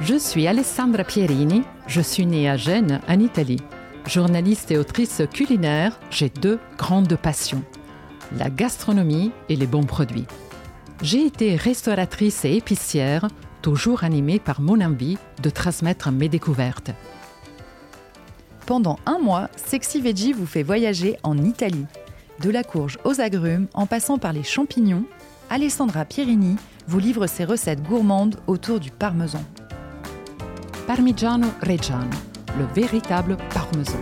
Je suis Alessandra Pierini, je suis née à Gênes, en Italie. Journaliste et autrice culinaire, j'ai deux grandes passions, la gastronomie et les bons produits. J'ai été restauratrice et épicière, toujours animée par mon envie de transmettre mes découvertes. Pendant un mois, Sexy Veggie vous fait voyager en Italie. De la courge aux agrumes, en passant par les champignons, Alessandra Pierini vous livre ses recettes gourmandes autour du parmesan. Parmigiano Reggiano, le véritable parmesan.